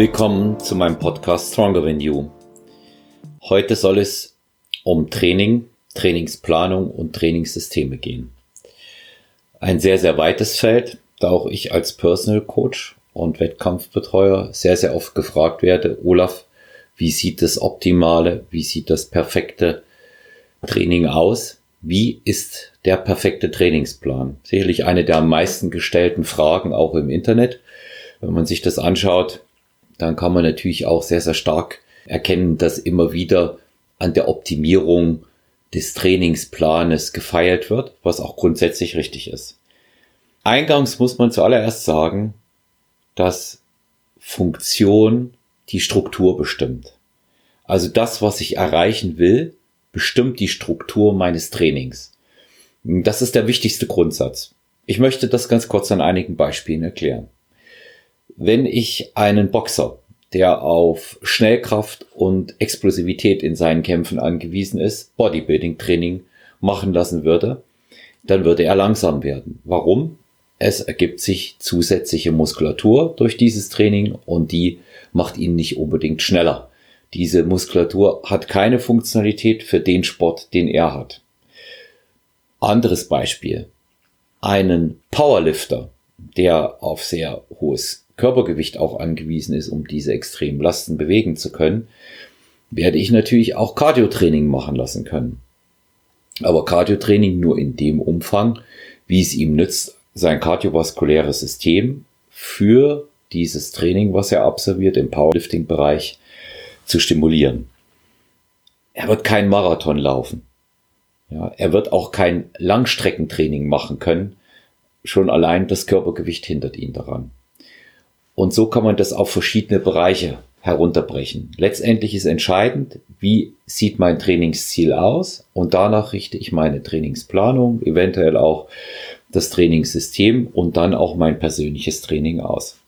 willkommen zu meinem Podcast Stronger Than You. Heute soll es um Training, Trainingsplanung und Trainingssysteme gehen. Ein sehr, sehr weites Feld, da auch ich als Personal Coach und Wettkampfbetreuer sehr, sehr oft gefragt werde, Olaf, wie sieht das optimale, wie sieht das perfekte Training aus? Wie ist der perfekte Trainingsplan? Sicherlich eine der am meisten gestellten Fragen auch im Internet. Wenn man sich das anschaut, dann kann man natürlich auch sehr, sehr stark erkennen, dass immer wieder an der Optimierung des Trainingsplanes gefeiert wird, was auch grundsätzlich richtig ist. Eingangs muss man zuallererst sagen, dass Funktion die Struktur bestimmt. Also das, was ich erreichen will, bestimmt die Struktur meines Trainings. Das ist der wichtigste Grundsatz. Ich möchte das ganz kurz an einigen Beispielen erklären. Wenn ich einen Boxer, der auf Schnellkraft und Explosivität in seinen Kämpfen angewiesen ist, Bodybuilding-Training machen lassen würde, dann würde er langsam werden. Warum? Es ergibt sich zusätzliche Muskulatur durch dieses Training und die macht ihn nicht unbedingt schneller. Diese Muskulatur hat keine Funktionalität für den Sport, den er hat. Anderes Beispiel. Einen Powerlifter, der auf sehr hohes Körpergewicht auch angewiesen ist, um diese extremen Lasten bewegen zu können, werde ich natürlich auch Cardiotraining machen lassen können. Aber Cardiotraining nur in dem Umfang, wie es ihm nützt, sein kardiovaskuläres System für dieses Training, was er absolviert im Powerlifting-Bereich, zu stimulieren. Er wird kein Marathon laufen. Ja, er wird auch kein Langstreckentraining machen können. Schon allein das Körpergewicht hindert ihn daran. Und so kann man das auf verschiedene Bereiche herunterbrechen. Letztendlich ist entscheidend, wie sieht mein Trainingsziel aus und danach richte ich meine Trainingsplanung, eventuell auch das Trainingssystem und dann auch mein persönliches Training aus.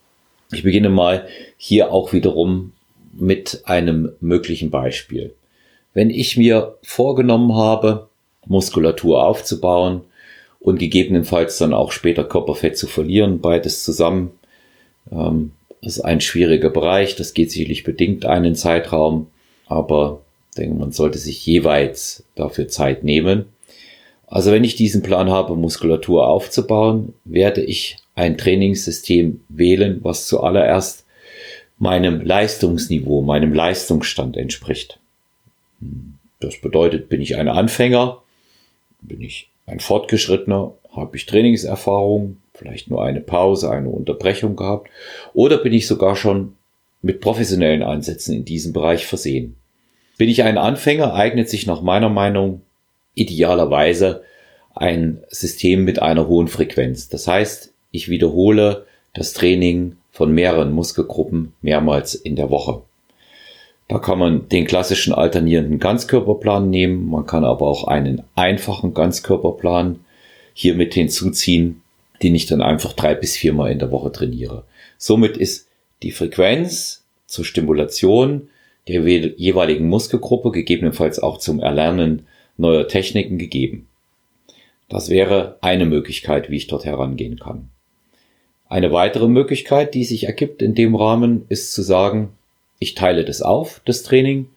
Ich beginne mal hier auch wiederum mit einem möglichen Beispiel. Wenn ich mir vorgenommen habe, Muskulatur aufzubauen und gegebenenfalls dann auch später Körperfett zu verlieren, beides zusammen, ähm, ist ein schwieriger Bereich. Das geht sicherlich bedingt einen Zeitraum, aber ich denke, man sollte sich jeweils dafür Zeit nehmen. Also wenn ich diesen Plan habe, Muskulatur aufzubauen, werde ich ein Trainingssystem wählen, was zuallererst meinem Leistungsniveau, meinem Leistungsstand entspricht. Das bedeutet, bin ich ein Anfänger, bin ich ein Fortgeschrittener, habe ich Trainingserfahrung, vielleicht nur eine Pause, eine Unterbrechung gehabt, oder bin ich sogar schon mit professionellen Ansätzen in diesem Bereich versehen. Bin ich ein Anfänger, eignet sich nach meiner Meinung idealerweise ein System mit einer hohen Frequenz. Das heißt, ich wiederhole das Training von mehreren Muskelgruppen mehrmals in der Woche. Da kann man den klassischen alternierenden Ganzkörperplan nehmen, man kann aber auch einen einfachen Ganzkörperplan hier mit hinzuziehen, den ich dann einfach drei bis viermal in der Woche trainiere. Somit ist die Frequenz zur Stimulation der jeweiligen Muskelgruppe, gegebenenfalls auch zum Erlernen neuer Techniken gegeben. Das wäre eine Möglichkeit, wie ich dort herangehen kann. Eine weitere Möglichkeit, die sich ergibt in dem Rahmen, ist zu sagen, ich teile das auf, das Training.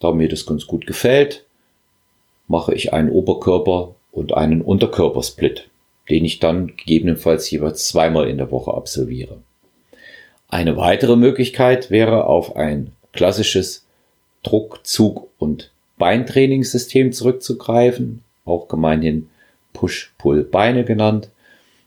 Da mir das ganz gut gefällt, mache ich einen Oberkörper und einen Unterkörpersplit, den ich dann gegebenenfalls jeweils zweimal in der Woche absolviere. Eine weitere Möglichkeit wäre auf ein klassisches Druck-, Zug- und Beintrainingssystem zurückzugreifen, auch gemeinhin Push-Pull-Beine genannt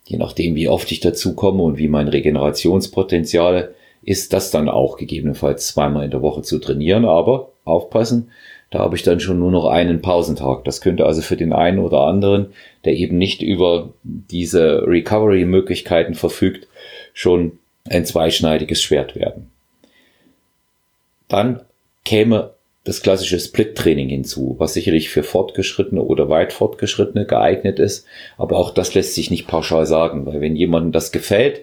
je nachdem, wie oft ich dazu komme und wie mein Regenerationspotenzial ist, das dann auch gegebenenfalls zweimal in der Woche zu trainieren. Aber aufpassen, da habe ich dann schon nur noch einen Pausentag. Das könnte also für den einen oder anderen, der eben nicht über diese Recovery-Möglichkeiten verfügt, schon ein zweischneidiges Schwert werden. Dann käme das klassische Split-Training hinzu, was sicherlich für Fortgeschrittene oder weit Fortgeschrittene geeignet ist. Aber auch das lässt sich nicht pauschal sagen, weil wenn jemandem das gefällt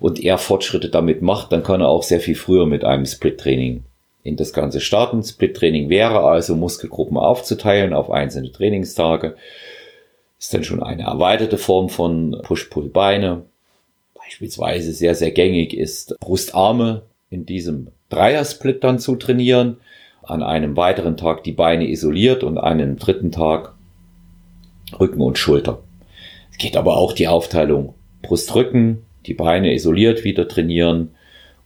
und er Fortschritte damit macht, dann kann er auch sehr viel früher mit einem Split-Training in das Ganze starten. Split-Training wäre also Muskelgruppen aufzuteilen auf einzelne Trainingstage. Ist dann schon eine erweiterte Form von Push-Pull-Beine. Beispielsweise sehr, sehr gängig ist Brustarme in diesem Dreiersplit dann zu trainieren, an einem weiteren Tag die Beine isoliert und einen dritten Tag Rücken und Schulter. Es geht aber auch die Aufteilung Brust-Rücken, die Beine isoliert wieder trainieren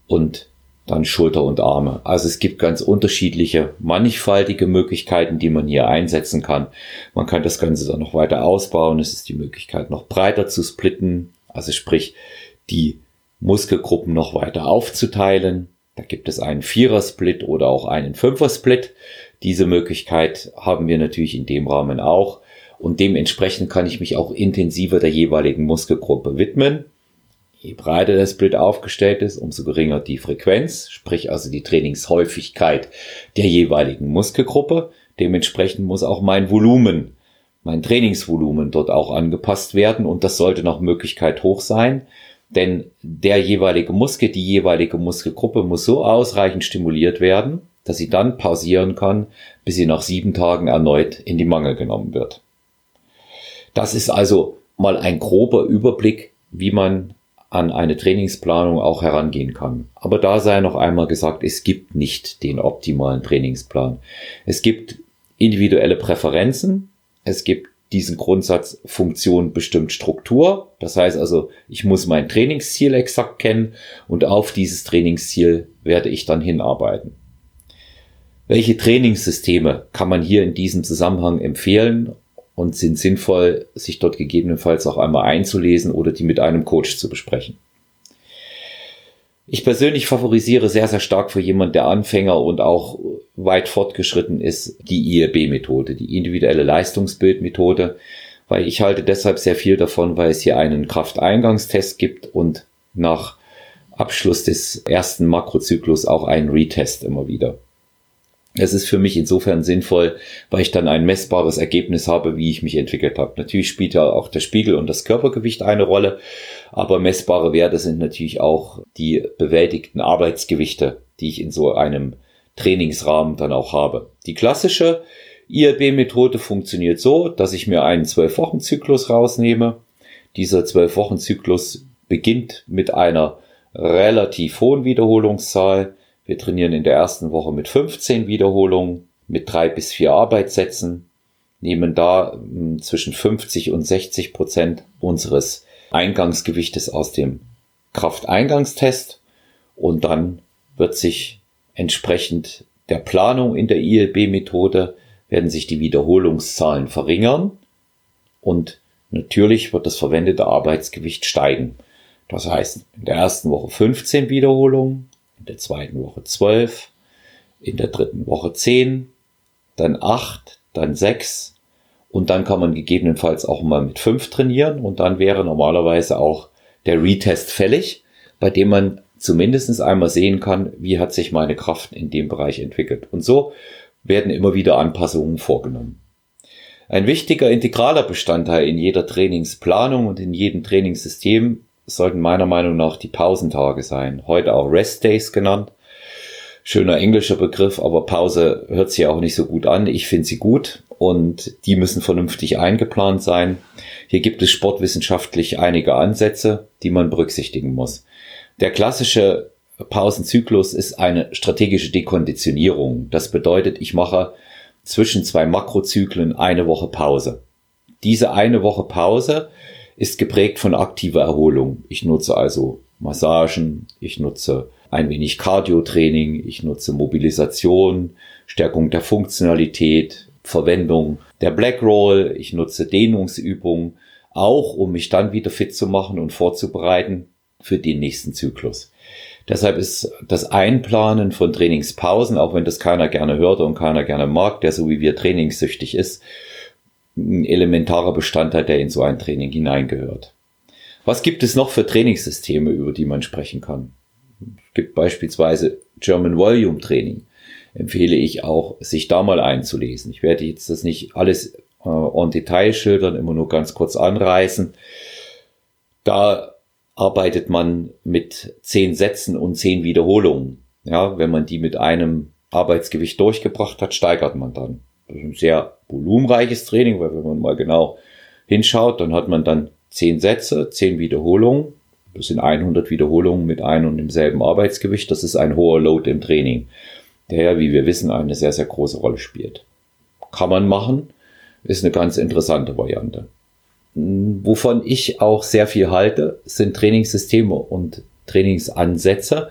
und dann Schulter und Arme. Also es gibt ganz unterschiedliche, mannigfaltige Möglichkeiten, die man hier einsetzen kann. Man kann das Ganze dann noch weiter ausbauen. Es ist die Möglichkeit, noch breiter zu splitten, also sprich, die Muskelgruppen noch weiter aufzuteilen. Da gibt es einen Vierer-Split oder auch einen Fünfer-Split. Diese Möglichkeit haben wir natürlich in dem Rahmen auch. Und dementsprechend kann ich mich auch intensiver der jeweiligen Muskelgruppe widmen. Je breiter der Split aufgestellt ist, umso geringer die Frequenz, sprich also die Trainingshäufigkeit der jeweiligen Muskelgruppe. Dementsprechend muss auch mein Volumen, mein Trainingsvolumen dort auch angepasst werden und das sollte nach Möglichkeit hoch sein, denn der jeweilige Muskel, die jeweilige Muskelgruppe muss so ausreichend stimuliert werden, dass sie dann pausieren kann, bis sie nach sieben Tagen erneut in die Mangel genommen wird. Das ist also mal ein grober Überblick, wie man an eine Trainingsplanung auch herangehen kann. Aber da sei noch einmal gesagt, es gibt nicht den optimalen Trainingsplan. Es gibt individuelle Präferenzen. Es gibt diesen Grundsatz Funktion bestimmt Struktur. Das heißt also, ich muss mein Trainingsziel exakt kennen und auf dieses Trainingsziel werde ich dann hinarbeiten. Welche Trainingssysteme kann man hier in diesem Zusammenhang empfehlen und sind sinnvoll, sich dort gegebenenfalls auch einmal einzulesen oder die mit einem Coach zu besprechen. Ich persönlich favorisiere sehr, sehr stark für jemand, der Anfänger und auch weit fortgeschritten ist, die IEB-Methode, die individuelle Leistungsbildmethode, weil ich halte deshalb sehr viel davon, weil es hier einen Krafteingangstest gibt und nach Abschluss des ersten Makrozyklus auch einen Retest immer wieder. Es ist für mich insofern sinnvoll, weil ich dann ein messbares Ergebnis habe, wie ich mich entwickelt habe. Natürlich spielt ja auch der Spiegel und das Körpergewicht eine Rolle, aber messbare Werte sind natürlich auch die bewältigten Arbeitsgewichte, die ich in so einem Trainingsrahmen dann auch habe. Die klassische IRB-Methode funktioniert so, dass ich mir einen 12-Wochen-Zyklus rausnehme. Dieser 12-Wochen-Zyklus beginnt mit einer relativ hohen Wiederholungszahl wir trainieren in der ersten Woche mit 15 Wiederholungen, mit drei bis vier Arbeitssätzen, nehmen da hm, zwischen 50 und 60 Prozent unseres Eingangsgewichtes aus dem Krafteingangstest und dann wird sich entsprechend der Planung in der ILB-Methode werden sich die Wiederholungszahlen verringern und natürlich wird das verwendete Arbeitsgewicht steigen. Das heißt, in der ersten Woche 15 Wiederholungen, in der zweiten Woche zwölf, in der dritten Woche zehn, dann acht, dann sechs und dann kann man gegebenenfalls auch mal mit fünf trainieren und dann wäre normalerweise auch der Retest fällig, bei dem man zumindest einmal sehen kann, wie hat sich meine Kraft in dem Bereich entwickelt. Und so werden immer wieder Anpassungen vorgenommen. Ein wichtiger integraler Bestandteil in jeder Trainingsplanung und in jedem Trainingssystem sollten meiner Meinung nach die Pausentage sein. Heute auch Rest Days genannt. Schöner englischer Begriff, aber Pause hört sich auch nicht so gut an. Ich finde sie gut und die müssen vernünftig eingeplant sein. Hier gibt es sportwissenschaftlich einige Ansätze, die man berücksichtigen muss. Der klassische Pausenzyklus ist eine strategische Dekonditionierung. Das bedeutet, ich mache zwischen zwei Makrozyklen eine Woche Pause. Diese eine Woche Pause ist geprägt von aktiver Erholung. Ich nutze also Massagen, ich nutze ein wenig Cardio-Training, ich nutze Mobilisation, Stärkung der Funktionalität, Verwendung der Black Roll, ich nutze Dehnungsübungen, auch um mich dann wieder fit zu machen und vorzubereiten für den nächsten Zyklus. Deshalb ist das Einplanen von Trainingspausen, auch wenn das keiner gerne hört und keiner gerne mag, der so wie wir trainingssüchtig ist, ein elementarer Bestandteil, der in so ein Training hineingehört. Was gibt es noch für Trainingssysteme, über die man sprechen kann? Es gibt beispielsweise German Volume Training. Empfehle ich auch, sich da mal einzulesen. Ich werde jetzt das nicht alles äh, en Detail schildern, immer nur ganz kurz anreißen. Da arbeitet man mit zehn Sätzen und zehn Wiederholungen. Ja, wenn man die mit einem Arbeitsgewicht durchgebracht hat, steigert man dann. Ein sehr volumenreiches Training, weil wenn man mal genau hinschaut, dann hat man dann zehn Sätze, zehn Wiederholungen, Das sind 100 Wiederholungen mit einem und demselben Arbeitsgewicht. Das ist ein hoher Load im Training, der ja, wie wir wissen, eine sehr, sehr große Rolle spielt. Kann man machen, ist eine ganz interessante Variante. Wovon ich auch sehr viel halte, sind Trainingssysteme und Trainingsansätze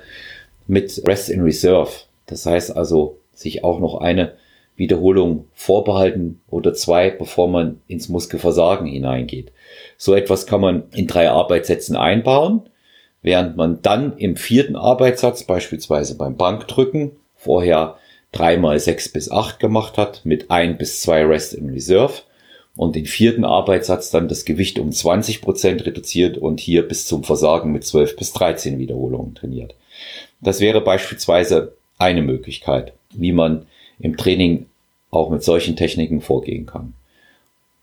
mit Rest in Reserve. Das heißt also, sich auch noch eine Wiederholung vorbehalten oder zwei, bevor man ins Muskelversagen hineingeht. So etwas kann man in drei Arbeitssätzen einbauen, während man dann im vierten Arbeitssatz, beispielsweise beim Bankdrücken, vorher dreimal sechs bis acht gemacht hat mit ein bis zwei Rest in Reserve und den vierten Arbeitssatz dann das Gewicht um 20 Prozent reduziert und hier bis zum Versagen mit 12 bis 13 Wiederholungen trainiert. Das wäre beispielsweise eine Möglichkeit, wie man im Training auch mit solchen Techniken vorgehen kann.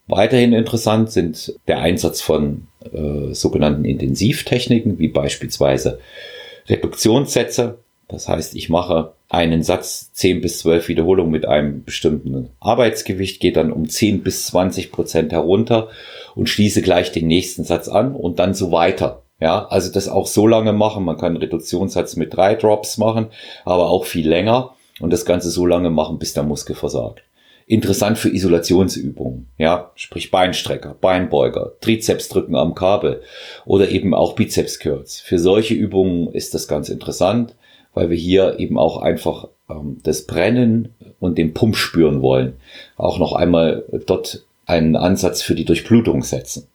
Weiterhin interessant sind der Einsatz von äh, sogenannten Intensivtechniken, wie beispielsweise Reduktionssätze. Das heißt, ich mache einen Satz 10 bis 12 Wiederholungen mit einem bestimmten Arbeitsgewicht, gehe dann um 10 bis 20 Prozent herunter und schließe gleich den nächsten Satz an und dann so weiter. Ja, also das auch so lange machen. Man kann Reduktionssatz mit drei Drops machen, aber auch viel länger und das Ganze so lange machen, bis der Muskel versagt. Interessant für Isolationsübungen, ja, sprich Beinstrecker, Beinbeuger, Trizepsdrücken am Kabel oder eben auch Bizeps Curls. Für solche Übungen ist das ganz interessant, weil wir hier eben auch einfach ähm, das Brennen und den Pump spüren wollen. Auch noch einmal dort einen Ansatz für die Durchblutung setzen.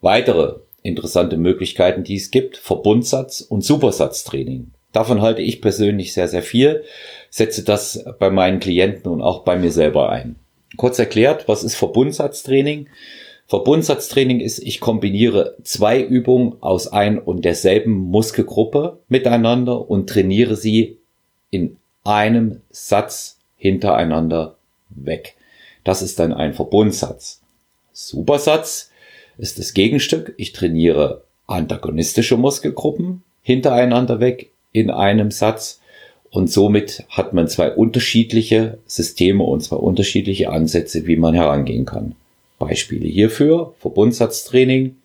Weitere interessante Möglichkeiten, die es gibt, Verbundsatz und Supersatztraining. Davon halte ich persönlich sehr, sehr viel, setze das bei meinen Klienten und auch bei mir selber ein. Kurz erklärt, was ist Verbundsatztraining? Verbundsatztraining ist, ich kombiniere zwei Übungen aus ein und derselben Muskelgruppe miteinander und trainiere sie in einem Satz hintereinander weg. Das ist dann ein Verbundsatz. Supersatz ist das Gegenstück. Ich trainiere antagonistische Muskelgruppen hintereinander weg in einem Satz. Und somit hat man zwei unterschiedliche Systeme und zwei unterschiedliche Ansätze, wie man herangehen kann. Beispiele hierfür, Verbundsatztraining,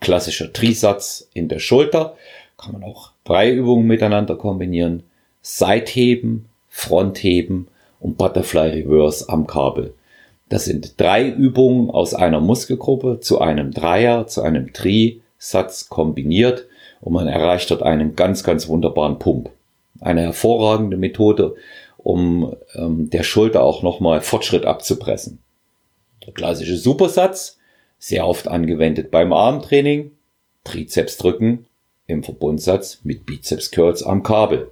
klassischer Trisatz in der Schulter, kann man auch drei Übungen miteinander kombinieren, Seitheben, Frontheben und Butterfly Reverse am Kabel. Das sind drei Übungen aus einer Muskelgruppe zu einem Dreier, zu einem Tri-Satz kombiniert und man erreicht dort einen ganz, ganz wunderbaren Pump. Eine hervorragende Methode, um ähm, der Schulter auch nochmal Fortschritt abzupressen. Der klassische Supersatz, sehr oft angewendet beim Armtraining, Trizeps drücken im Verbundsatz mit Bizeps Curls am Kabel.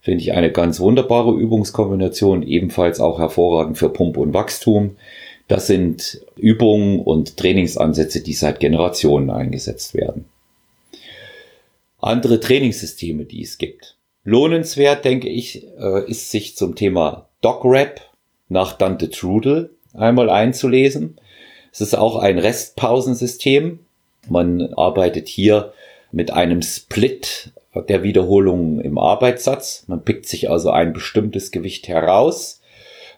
Finde ich eine ganz wunderbare Übungskombination, ebenfalls auch hervorragend für Pump und Wachstum. Das sind Übungen und Trainingsansätze, die seit Generationen eingesetzt werden andere Trainingssysteme, die es gibt. Lohnenswert, denke ich, äh, ist sich zum Thema DocRap nach Dante Trudel einmal einzulesen. Es ist auch ein Restpausensystem. Man arbeitet hier mit einem Split der Wiederholungen im Arbeitssatz. Man pickt sich also ein bestimmtes Gewicht heraus,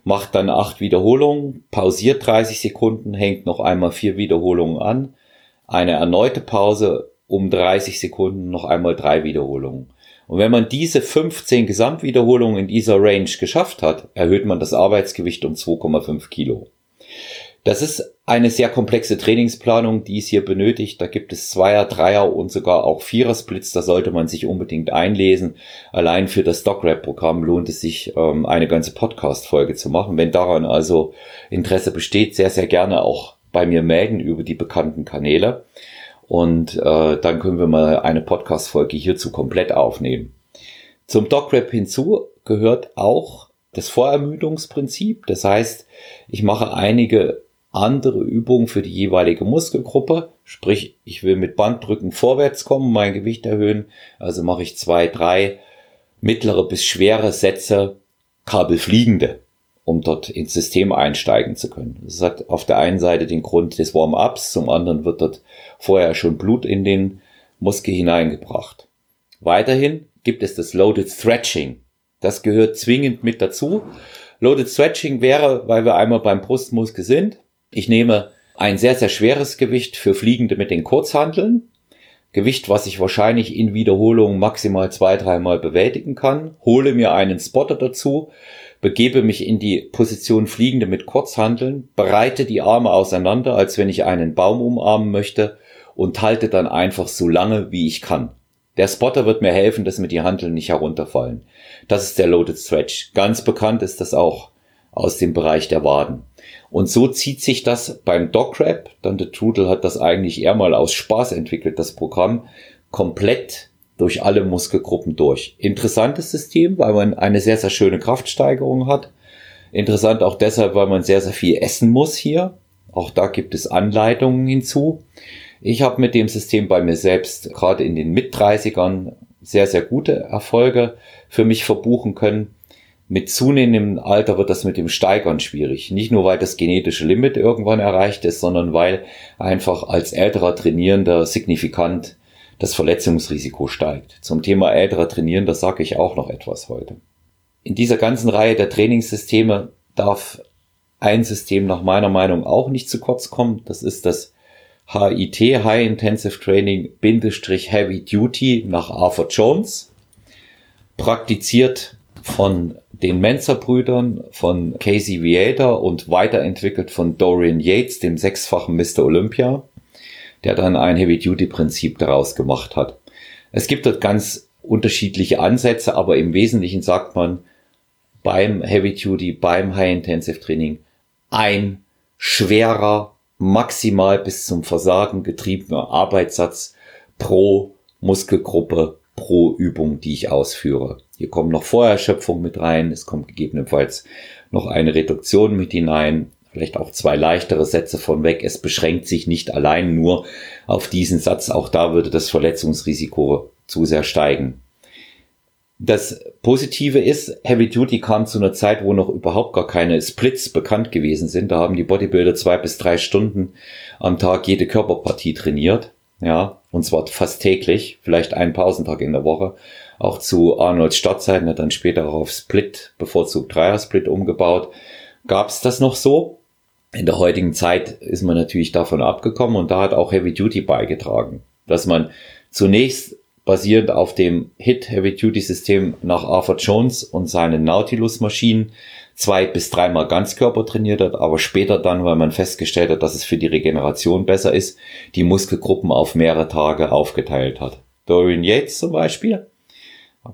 macht dann acht Wiederholungen, pausiert 30 Sekunden, hängt noch einmal vier Wiederholungen an, eine erneute Pause um 30 Sekunden noch einmal drei Wiederholungen. Und wenn man diese 15 Gesamtwiederholungen in dieser Range geschafft hat, erhöht man das Arbeitsgewicht um 2,5 Kilo. Das ist eine sehr komplexe Trainingsplanung, die es hier benötigt. Da gibt es Zweier, Dreier und sogar auch Vierer-Splits. Da sollte man sich unbedingt einlesen. Allein für das DocRap-Programm lohnt es sich, ähm, eine ganze Podcast-Folge zu machen. Wenn daran also Interesse besteht, sehr, sehr gerne auch bei mir melden über die bekannten Kanäle. Und äh, dann können wir mal eine Podcast-Folge hierzu komplett aufnehmen. Zum DocRap hinzu gehört auch das Vorermüdungsprinzip. Das heißt, ich mache einige andere Übungen für die jeweilige Muskelgruppe. Sprich, ich will mit Banddrücken vorwärts kommen, mein Gewicht erhöhen. Also mache ich zwei, drei mittlere bis schwere Sätze kabelfliegende um dort ins System einsteigen zu können. Das hat auf der einen Seite den Grund des Warm-ups, zum anderen wird dort vorher schon Blut in den Muskel hineingebracht. Weiterhin gibt es das Loaded Stretching. Das gehört zwingend mit dazu. Loaded Stretching wäre, weil wir einmal beim Brustmuskel sind. Ich nehme ein sehr, sehr schweres Gewicht für Fliegende mit den Kurzhanteln, Gewicht, was ich wahrscheinlich in Wiederholungen maximal zwei, dreimal bewältigen kann, hole mir einen Spotter dazu, begebe mich in die Position Fliegende mit Kurzhandeln, breite die Arme auseinander, als wenn ich einen Baum umarmen möchte und halte dann einfach so lange, wie ich kann. Der Spotter wird mir helfen, dass mir die Handeln nicht herunterfallen. Das ist der Loaded Stretch. Ganz bekannt ist das auch aus dem Bereich der Waden. Und so zieht sich das beim Dograp, dann der Trudel hat das eigentlich eher mal aus Spaß entwickelt, das Programm, komplett durch alle Muskelgruppen durch. Interessantes System, weil man eine sehr, sehr schöne Kraftsteigerung hat. Interessant auch deshalb, weil man sehr, sehr viel essen muss hier. Auch da gibt es Anleitungen hinzu. Ich habe mit dem System bei mir selbst gerade in den Mit-30ern sehr, sehr gute Erfolge für mich verbuchen können. Mit zunehmendem Alter wird das mit dem Steigern schwierig. Nicht nur, weil das genetische Limit irgendwann erreicht ist, sondern weil einfach als älterer Trainierender signifikant das Verletzungsrisiko steigt. Zum Thema älterer Trainierender sage ich auch noch etwas heute. In dieser ganzen Reihe der Trainingssysteme darf ein System nach meiner Meinung auch nicht zu kurz kommen. Das ist das HIT, High Intensive Training Bindestrich Heavy Duty nach Arthur Jones, praktiziert von den Mensa-Brüdern, von Casey Viator und weiterentwickelt von Dorian Yates, dem sechsfachen Mr. Olympia, der dann ein Heavy-Duty-Prinzip daraus gemacht hat. Es gibt dort ganz unterschiedliche Ansätze, aber im Wesentlichen sagt man beim Heavy-Duty, beim High-Intensive Training ein schwerer maximal bis zum Versagen getriebener Arbeitssatz pro Muskelgruppe pro Übung, die ich ausführe. Hier kommt noch Vorerschöpfung mit rein, es kommt gegebenenfalls noch eine Reduktion mit hinein, vielleicht auch zwei leichtere Sätze von weg. Es beschränkt sich nicht allein nur auf diesen Satz, auch da würde das Verletzungsrisiko zu sehr steigen. Das Positive ist, Heavy Duty kam zu einer Zeit, wo noch überhaupt gar keine Splits bekannt gewesen sind. Da haben die Bodybuilder zwei bis drei Stunden am Tag jede Körperpartie trainiert. Ja, und zwar fast täglich, vielleicht einen Pausentag in der Woche. Auch zu Arnolds Startzeiten hat dann später auch auf Split, bevorzugt Dreier-Split umgebaut. Gab es das noch so? In der heutigen Zeit ist man natürlich davon abgekommen und da hat auch Heavy Duty beigetragen, dass man zunächst basierend auf dem Hit Heavy Duty System nach Arthur Jones und seinen Nautilus Maschinen zwei bis dreimal Ganzkörper trainiert hat, aber später dann, weil man festgestellt hat, dass es für die Regeneration besser ist, die Muskelgruppen auf mehrere Tage aufgeteilt hat. Dorian Yates zum Beispiel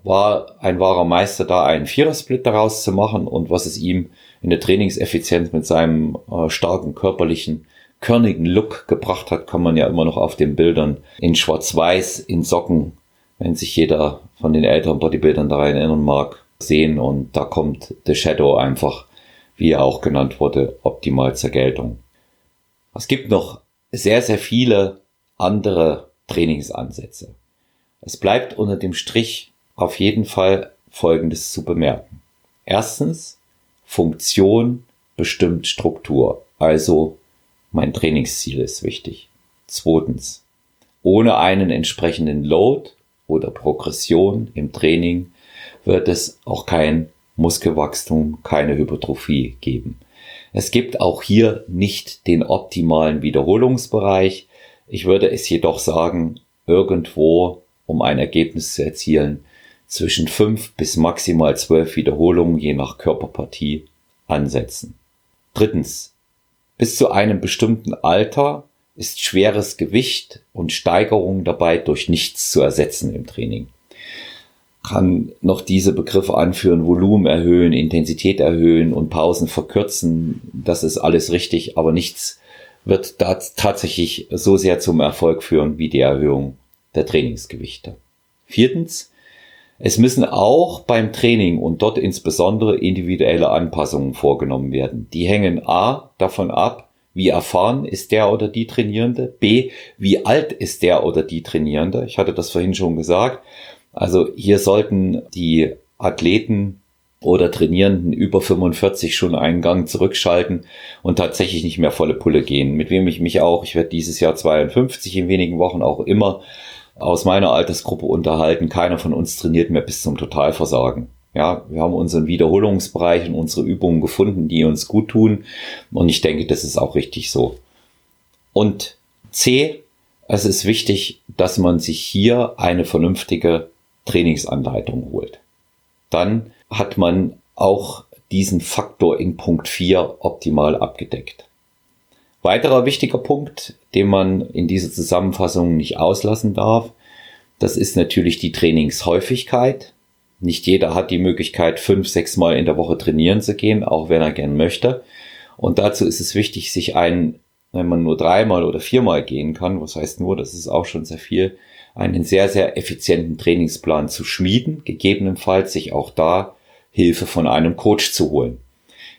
war ein wahrer Meister da, einen Vierersplit daraus zu machen und was es ihm in der Trainingseffizienz mit seinem äh, starken körperlichen körnigen Look gebracht hat, kann man ja immer noch auf den Bildern in Schwarz-Weiß, in Socken wenn sich jeder von den älteren Bodybuildern daran erinnern mag, sehen und da kommt The Shadow einfach, wie er auch genannt wurde, optimal zur Geltung. Es gibt noch sehr, sehr viele andere Trainingsansätze. Es bleibt unter dem Strich auf jeden Fall Folgendes zu bemerken. Erstens, Funktion bestimmt Struktur. Also mein Trainingsziel ist wichtig. Zweitens, ohne einen entsprechenden Load oder Progression im Training wird es auch kein Muskelwachstum, keine Hypertrophie geben. Es gibt auch hier nicht den optimalen Wiederholungsbereich. Ich würde es jedoch sagen, irgendwo, um ein Ergebnis zu erzielen, zwischen fünf bis maximal zwölf Wiederholungen je nach Körperpartie ansetzen. Drittens. Bis zu einem bestimmten Alter ist schweres Gewicht und Steigerung dabei durch nichts zu ersetzen im Training. Kann noch diese Begriffe anführen, Volumen erhöhen, Intensität erhöhen und Pausen verkürzen. Das ist alles richtig, aber nichts wird da tatsächlich so sehr zum Erfolg führen wie die Erhöhung der Trainingsgewichte. Viertens, es müssen auch beim Training und dort insbesondere individuelle Anpassungen vorgenommen werden. Die hängen A davon ab, wie erfahren ist der oder die Trainierende? B, wie alt ist der oder die Trainierende? Ich hatte das vorhin schon gesagt. Also hier sollten die Athleten oder Trainierenden über 45 schon einen Gang zurückschalten und tatsächlich nicht mehr volle Pulle gehen. Mit wem ich mich auch, ich werde dieses Jahr 52 in wenigen Wochen auch immer aus meiner Altersgruppe unterhalten. Keiner von uns trainiert mehr bis zum Totalversagen. Ja, wir haben unseren Wiederholungsbereich und unsere Übungen gefunden, die uns gut tun. Und ich denke, das ist auch richtig so. Und C, es ist wichtig, dass man sich hier eine vernünftige Trainingsanleitung holt. Dann hat man auch diesen Faktor in Punkt 4 optimal abgedeckt. Weiterer wichtiger Punkt, den man in dieser Zusammenfassung nicht auslassen darf, das ist natürlich die Trainingshäufigkeit. Nicht jeder hat die Möglichkeit, fünf, sechs Mal in der Woche trainieren zu gehen, auch wenn er gern möchte. Und dazu ist es wichtig, sich einen, wenn man nur dreimal oder viermal gehen kann, was heißt nur, das ist auch schon sehr viel, einen sehr, sehr effizienten Trainingsplan zu schmieden, gegebenenfalls sich auch da Hilfe von einem Coach zu holen.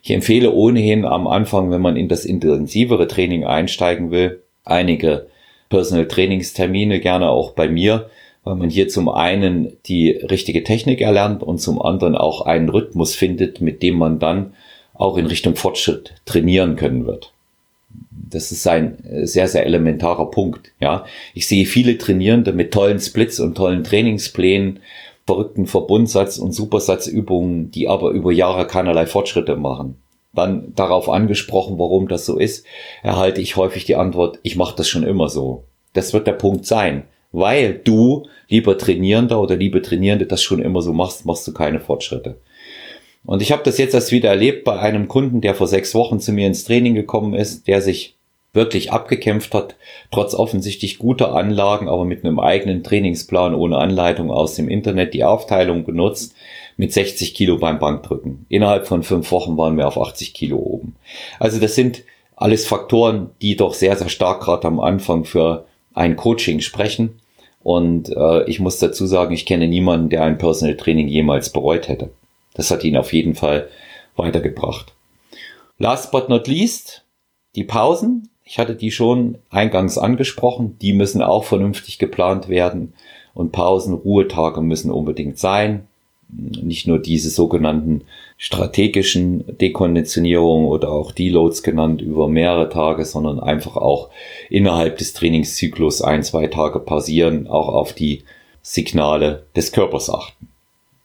Ich empfehle ohnehin am Anfang, wenn man in das intensivere Training einsteigen will, einige Personal Trainingstermine gerne auch bei mir, weil man hier zum einen die richtige Technik erlernt und zum anderen auch einen Rhythmus findet, mit dem man dann auch in Richtung Fortschritt trainieren können wird. Das ist ein sehr, sehr elementarer Punkt. Ja, ich sehe viele Trainierende mit tollen Splits und tollen Trainingsplänen, verrückten Verbundsatz- und Supersatzübungen, die aber über Jahre keinerlei Fortschritte machen. Dann darauf angesprochen, warum das so ist, erhalte ich häufig die Antwort, ich mache das schon immer so. Das wird der Punkt sein. Weil du, lieber Trainierender oder liebe Trainierende, das schon immer so machst, machst du keine Fortschritte. Und ich habe das jetzt erst wieder erlebt bei einem Kunden, der vor sechs Wochen zu mir ins Training gekommen ist, der sich wirklich abgekämpft hat, trotz offensichtlich guter Anlagen, aber mit einem eigenen Trainingsplan ohne Anleitung aus dem Internet die Aufteilung genutzt, mit 60 Kilo beim Bankdrücken. Innerhalb von fünf Wochen waren wir auf 80 Kilo oben. Also das sind alles Faktoren, die doch sehr, sehr stark gerade am Anfang für ein Coaching sprechen. Und äh, ich muss dazu sagen, ich kenne niemanden, der ein Personal Training jemals bereut hätte. Das hat ihn auf jeden Fall weitergebracht. Last but not least, die Pausen. Ich hatte die schon eingangs angesprochen. Die müssen auch vernünftig geplant werden. Und Pausen, Ruhetage müssen unbedingt sein. Nicht nur diese sogenannten strategischen Dekonditionierungen oder auch Deloads genannt über mehrere Tage, sondern einfach auch innerhalb des Trainingszyklus ein, zwei Tage pausieren, auch auf die Signale des Körpers achten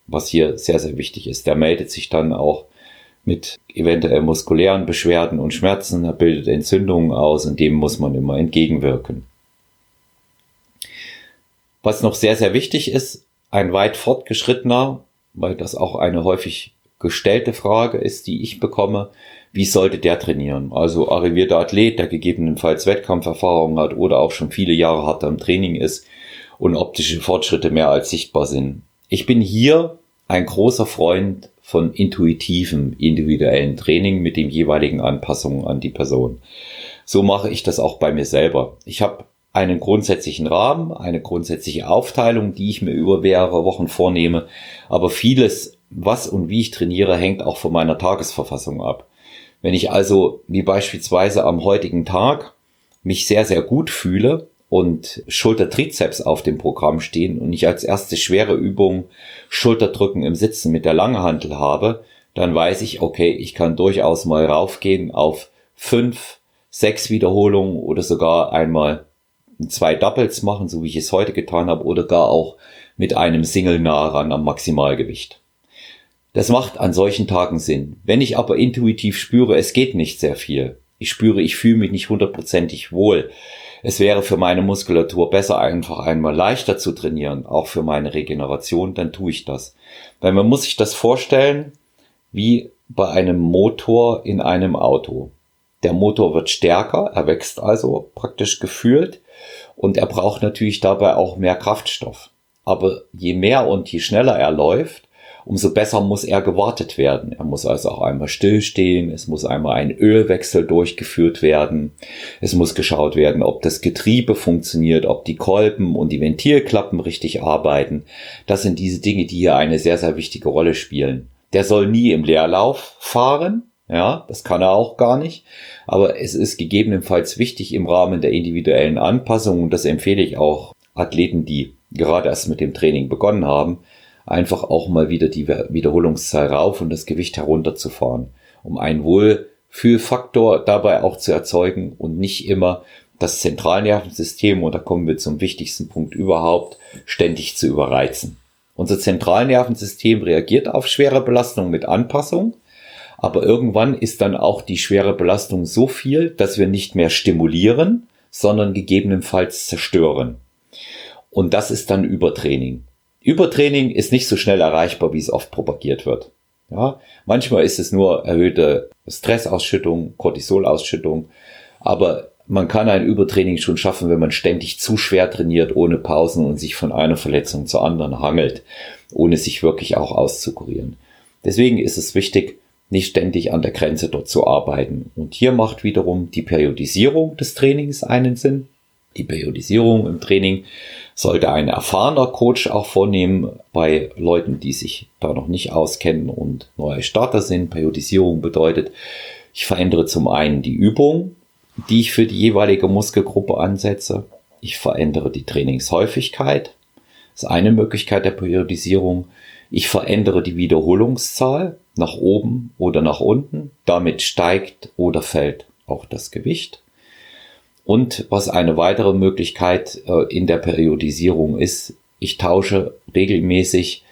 was hier sehr, sehr wichtig ist. Der meldet sich dann auch mit eventuell muskulären Beschwerden und Schmerzen, er bildet Entzündungen aus und dem muss man immer entgegenwirken. Was noch sehr, sehr wichtig ist, ein weit fortgeschrittener, weil das auch eine häufig gestellte Frage ist, die ich bekomme, wie sollte der trainieren? Also arrivierter Athlet, der gegebenenfalls Wettkampferfahrung hat oder auch schon viele Jahre hart am Training ist und optische Fortschritte mehr als sichtbar sind. Ich bin hier ein großer Freund von intuitivem individuellen Training mit den jeweiligen Anpassungen an die Person. So mache ich das auch bei mir selber. Ich habe einen grundsätzlichen Rahmen, eine grundsätzliche Aufteilung, die ich mir über mehrere Wochen vornehme. Aber vieles, was und wie ich trainiere, hängt auch von meiner Tagesverfassung ab. Wenn ich also, wie beispielsweise am heutigen Tag, mich sehr, sehr gut fühle, und Schultertrizeps auf dem Programm stehen und ich als erste schwere Übung Schulterdrücken im Sitzen mit der Langhantel habe, dann weiß ich, okay, ich kann durchaus mal raufgehen auf fünf, sechs Wiederholungen oder sogar einmal zwei Doubles machen, so wie ich es heute getan habe, oder gar auch mit einem Single nah ran am Maximalgewicht. Das macht an solchen Tagen Sinn. Wenn ich aber intuitiv spüre, es geht nicht sehr viel, ich spüre, ich fühle mich nicht hundertprozentig wohl, es wäre für meine Muskulatur besser, einfach einmal leichter zu trainieren, auch für meine Regeneration, dann tue ich das. Weil man muss sich das vorstellen, wie bei einem Motor in einem Auto. Der Motor wird stärker, er wächst also praktisch gefühlt und er braucht natürlich dabei auch mehr Kraftstoff. Aber je mehr und je schneller er läuft, umso besser muss er gewartet werden. Er muss also auch einmal stillstehen, es muss einmal ein Ölwechsel durchgeführt werden, es muss geschaut werden, ob das Getriebe funktioniert, ob die Kolben und die Ventilklappen richtig arbeiten. Das sind diese Dinge, die hier eine sehr, sehr wichtige Rolle spielen. Der soll nie im Leerlauf fahren, ja, das kann er auch gar nicht. Aber es ist gegebenenfalls wichtig im Rahmen der individuellen Anpassung, und das empfehle ich auch Athleten, die gerade erst mit dem Training begonnen haben, einfach auch mal wieder die Wiederholungszahl rauf und das Gewicht herunterzufahren, um einen Wohlfühlfaktor dabei auch zu erzeugen und nicht immer das Zentralnervensystem, und da kommen wir zum wichtigsten Punkt überhaupt, ständig zu überreizen. Unser Zentralnervensystem reagiert auf schwere Belastung mit Anpassung, aber irgendwann ist dann auch die schwere Belastung so viel, dass wir nicht mehr stimulieren, sondern gegebenenfalls zerstören. Und das ist dann Übertraining. Übertraining ist nicht so schnell erreichbar, wie es oft propagiert wird. Ja, manchmal ist es nur erhöhte Stressausschüttung, Cortisolausschüttung, aber man kann ein Übertraining schon schaffen, wenn man ständig zu schwer trainiert, ohne Pausen und sich von einer Verletzung zur anderen hangelt, ohne sich wirklich auch auszukurieren. Deswegen ist es wichtig, nicht ständig an der Grenze dort zu arbeiten. Und hier macht wiederum die Periodisierung des Trainings einen Sinn. Die Periodisierung im Training sollte ein erfahrener Coach auch vornehmen bei Leuten, die sich da noch nicht auskennen und neue Starter sind. Periodisierung bedeutet, ich verändere zum einen die Übung, die ich für die jeweilige Muskelgruppe ansetze. Ich verändere die Trainingshäufigkeit. Das ist eine Möglichkeit der Periodisierung. Ich verändere die Wiederholungszahl nach oben oder nach unten. Damit steigt oder fällt auch das Gewicht. Und was eine weitere Möglichkeit äh, in der Periodisierung ist, ich tausche regelmäßig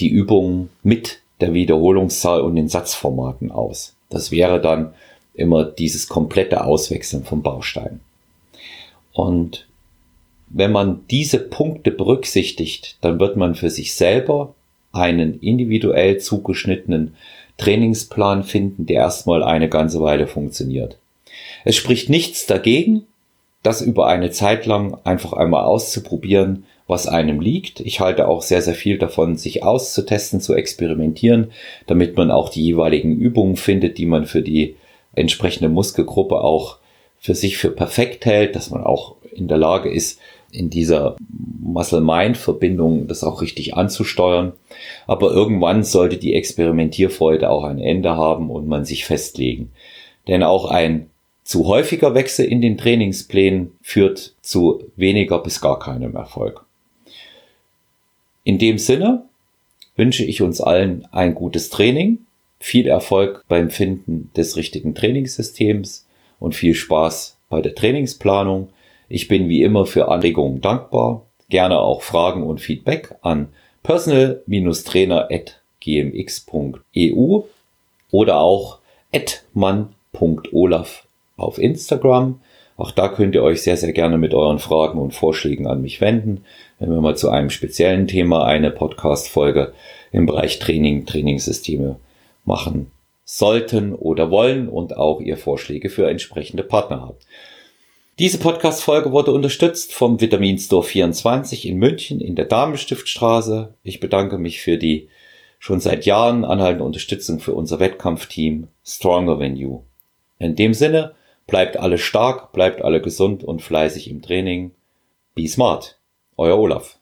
die Übungen mit der Wiederholungszahl und den Satzformaten aus. Das wäre dann immer dieses komplette Auswechseln vom Baustein. Und wenn man diese Punkte berücksichtigt, dann wird man für sich selber einen individuell zugeschnittenen Trainingsplan finden, der erstmal eine ganze Weile funktioniert. Es spricht nichts dagegen, das über eine Zeit lang einfach einmal auszuprobieren, was einem liegt. Ich halte auch sehr, sehr viel davon, sich auszutesten, zu experimentieren, damit man auch die jeweiligen Übungen findet, die man für die entsprechende Muskelgruppe auch für sich für perfekt hält, dass man auch in der Lage ist, in dieser Muscle-Mind-Verbindung das auch richtig anzusteuern. Aber irgendwann sollte die Experimentierfreude auch ein Ende haben und man sich festlegen. Denn auch ein zu häufiger Wechsel in den Trainingsplänen führt zu weniger bis gar keinem Erfolg. In dem Sinne wünsche ich uns allen ein gutes Training viel Erfolg beim Finden des richtigen Trainingssystems und viel Spaß bei der Trainingsplanung. Ich bin wie immer für Anregungen dankbar. Gerne auch Fragen und Feedback an personal-trainer.gmx.eu oder auch man.olaf auf Instagram. Auch da könnt ihr euch sehr, sehr gerne mit euren Fragen und Vorschlägen an mich wenden, wenn wir mal zu einem speziellen Thema eine Podcast-Folge im Bereich Training, Trainingssysteme machen sollten oder wollen und auch ihr Vorschläge für entsprechende Partner habt. Diese Podcast-Folge wurde unterstützt vom Vitamin Store 24 in München in der Damenstiftstraße. Ich bedanke mich für die schon seit Jahren anhaltende Unterstützung für unser Wettkampfteam Stronger You. In dem Sinne, bleibt alle stark, bleibt alle gesund und fleißig im Training. Be smart. Euer Olaf.